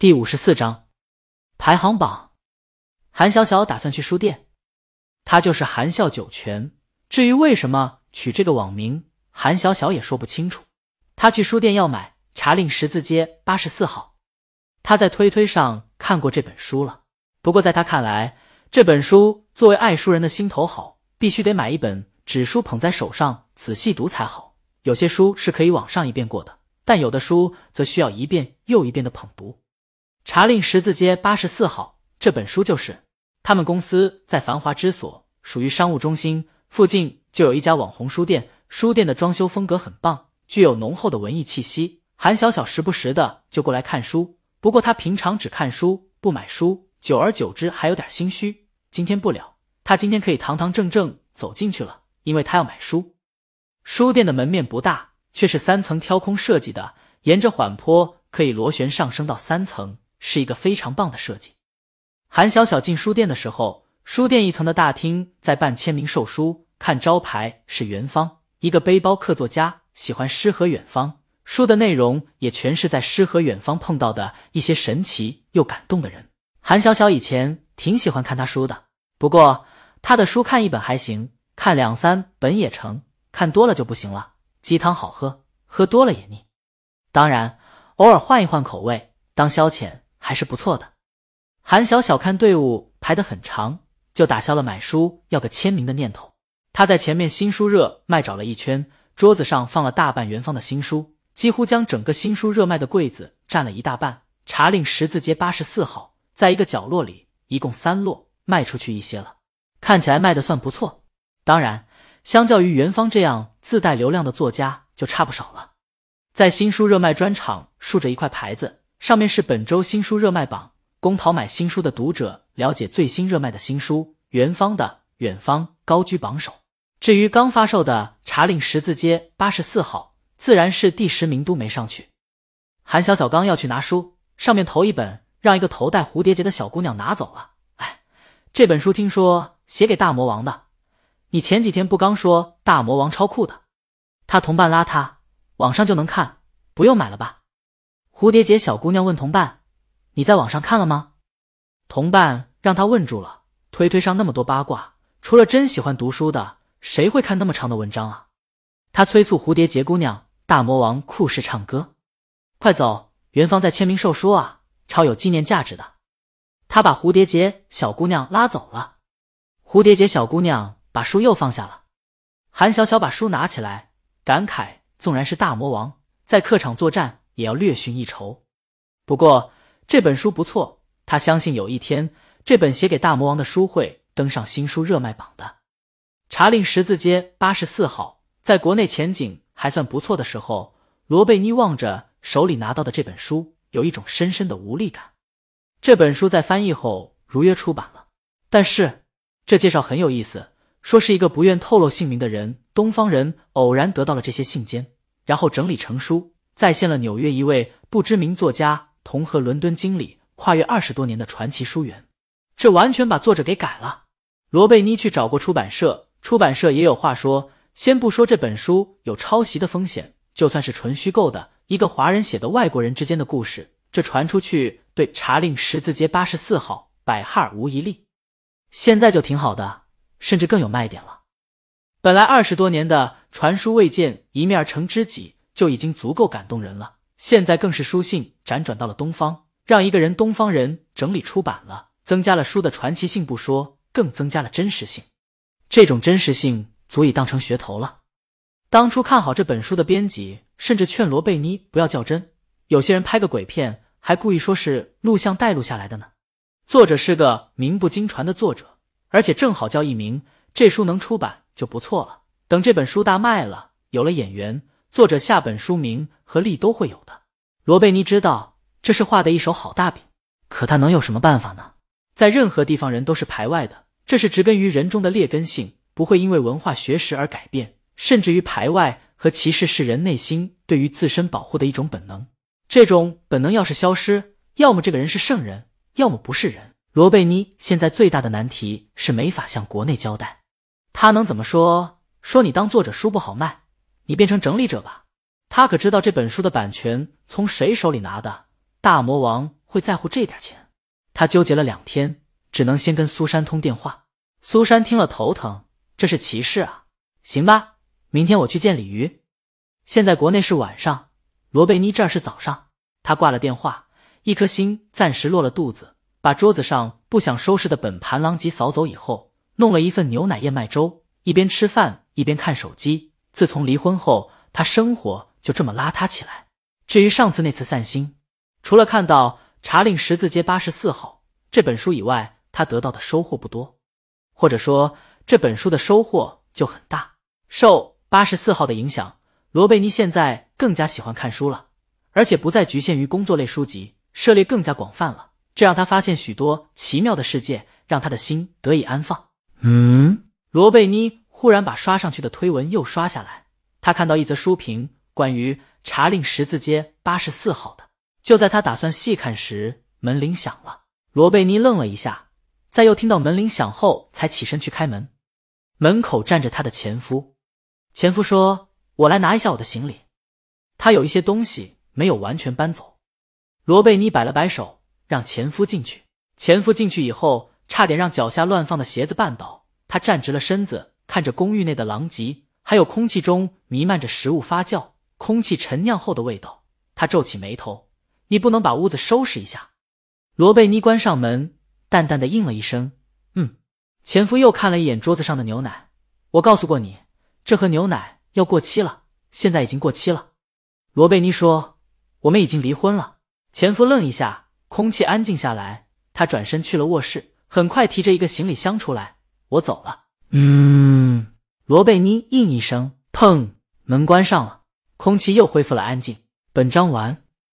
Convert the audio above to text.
第五十四章排行榜。韩小小打算去书店，他就是韩笑九泉。至于为什么取这个网名，韩小小也说不清楚。他去书店要买《茶令十字街八十四号》，他在推推上看过这本书了。不过在他看来，这本书作为爱书人的心头好，必须得买一本纸书捧在手上仔细读才好。有些书是可以往上一遍过的，但有的书则需要一遍又一遍的捧读。查令十字街八十四号这本书就是他们公司在繁华之所，属于商务中心附近就有一家网红书店，书店的装修风格很棒，具有浓厚的文艺气息。韩小小时不时的就过来看书，不过她平常只看书不买书，久而久之还有点心虚。今天不了，他今天可以堂堂正正走进去了，因为他要买书。书店的门面不大，却是三层挑空设计的，沿着缓坡可以螺旋上升到三层。是一个非常棒的设计。韩小小进书店的时候，书店一层的大厅在办签名售书，看招牌是元芳，一个背包客作家，喜欢诗和远方，书的内容也全是在诗和远方碰到的一些神奇又感动的人。韩小小以前挺喜欢看他书的，不过他的书看一本还行，看两三本也成，看多了就不行了。鸡汤好喝，喝多了也腻。当然，偶尔换一换口味当消遣。还是不错的。韩小小看队伍排得很长，就打消了买书要个签名的念头。他在前面新书热卖找了一圈，桌子上放了大半元芳的新书，几乎将整个新书热卖的柜子占了一大半。查令十字街八十四号，在一个角落里，一共三摞，卖出去一些了，看起来卖的算不错。当然，相较于元芳这样自带流量的作家，就差不少了。在新书热卖专场竖着一块牌子。上面是本周新书热卖榜，供淘买新书的读者了解最新热卖的新书。元芳的《远方》高居榜首，至于刚发售的《茶令十字街八十四号》，自然是第十名都没上去。韩小小刚要去拿书，上面头一本让一个头戴蝴蝶结的小姑娘拿走了。哎，这本书听说写给大魔王的，你前几天不刚说大魔王超酷的？他同伴拉他，网上就能看，不用买了吧？蝴蝶结小姑娘问同伴：“你在网上看了吗？”同伴让他问住了。推推上那么多八卦，除了真喜欢读书的，谁会看那么长的文章啊？他催促蝴蝶结姑娘：“大魔王酷似唱歌，快走！元芳在签名售书啊，超有纪念价值的。”他把蝴蝶结小姑娘拉走了。蝴蝶结小姑娘把书又放下了。韩小小把书拿起来，感慨：纵然是大魔王，在客场作战。也要略逊一筹，不过这本书不错，他相信有一天这本写给大魔王的书会登上新书热卖榜的。查令十字街八十四号，在国内前景还算不错的时候，罗贝妮望着手里拿到的这本书，有一种深深的无力感。这本书在翻译后如约出版了，但是这介绍很有意思，说是一个不愿透露姓名的人，东方人偶然得到了这些信笺，然后整理成书。再现了纽约一位不知名作家同和伦敦经理跨越二十多年的传奇书缘，这完全把作者给改了。罗贝妮去找过出版社，出版社也有话说。先不说这本书有抄袭的风险，就算是纯虚构的，一个华人写的外国人之间的故事，这传出去对查令十字街八十四号百害无一利。现在就挺好的，甚至更有卖点了。本来二十多年的传书未见一面成知己。就已经足够感动人了。现在更是书信辗转到了东方，让一个人东方人整理出版了，增加了书的传奇性不说，更增加了真实性。这种真实性足以当成噱头了。当初看好这本书的编辑，甚至劝罗贝妮不要较真。有些人拍个鬼片，还故意说是录像带录下来的呢。作者是个名不经传的作者，而且正好叫一名，这书能出版就不错了。等这本书大卖了，有了演员。作者下本书名和利都会有的。罗贝尼知道这是画的一手好大饼，可他能有什么办法呢？在任何地方，人都是排外的，这是植根于人中的劣根性，不会因为文化学识而改变。甚至于排外和歧视是人内心对于自身保护的一种本能。这种本能要是消失，要么这个人是圣人，要么不是人。罗贝尼现在最大的难题是没法向国内交代，他能怎么说？说你当作者书不好卖？你变成整理者吧，他可知道这本书的版权从谁手里拿的？大魔王会在乎这点钱？他纠结了两天，只能先跟苏珊通电话。苏珊听了头疼，这是歧视啊！行吧，明天我去见鲤鱼。现在国内是晚上，罗贝妮这儿是早上。他挂了电话，一颗心暂时落了肚子，把桌子上不想收拾的本盘狼藉扫走以后，弄了一份牛奶燕麦粥，一边吃饭一边看手机。自从离婚后，他生活就这么邋遢起来。至于上次那次散心，除了看到《查令十字街八十四号》这本书以外，他得到的收获不多，或者说这本书的收获就很大。受八十四号的影响，罗贝尼现在更加喜欢看书了，而且不再局限于工作类书籍，涉猎更加广泛了。这让他发现许多奇妙的世界，让他的心得以安放。嗯，罗贝尼忽然把刷上去的推文又刷下来，他看到一则书评，关于。查令十字街八十四号的。就在他打算细看时，门铃响了。罗贝妮愣了一下，在又听到门铃响后，才起身去开门。门口站着他的前夫。前夫说：“我来拿一下我的行李，他有一些东西没有完全搬走。”罗贝妮摆了摆手，让前夫进去。前夫进去以后，差点让脚下乱放的鞋子绊倒。他站直了身子，看着公寓内的狼藉，还有空气中弥漫着食物发酵。空气陈酿后的味道，他皱起眉头。你不能把屋子收拾一下？罗贝妮关上门，淡淡的应了一声：“嗯。”前夫又看了一眼桌子上的牛奶。我告诉过你，这盒牛奶要过期了，现在已经过期了。罗贝妮说：“我们已经离婚了。”前夫愣一下，空气安静下来。他转身去了卧室，很快提着一个行李箱出来。我走了。嗯。罗贝妮应一声，砰，门关上了。空气又恢复了安静。本章完。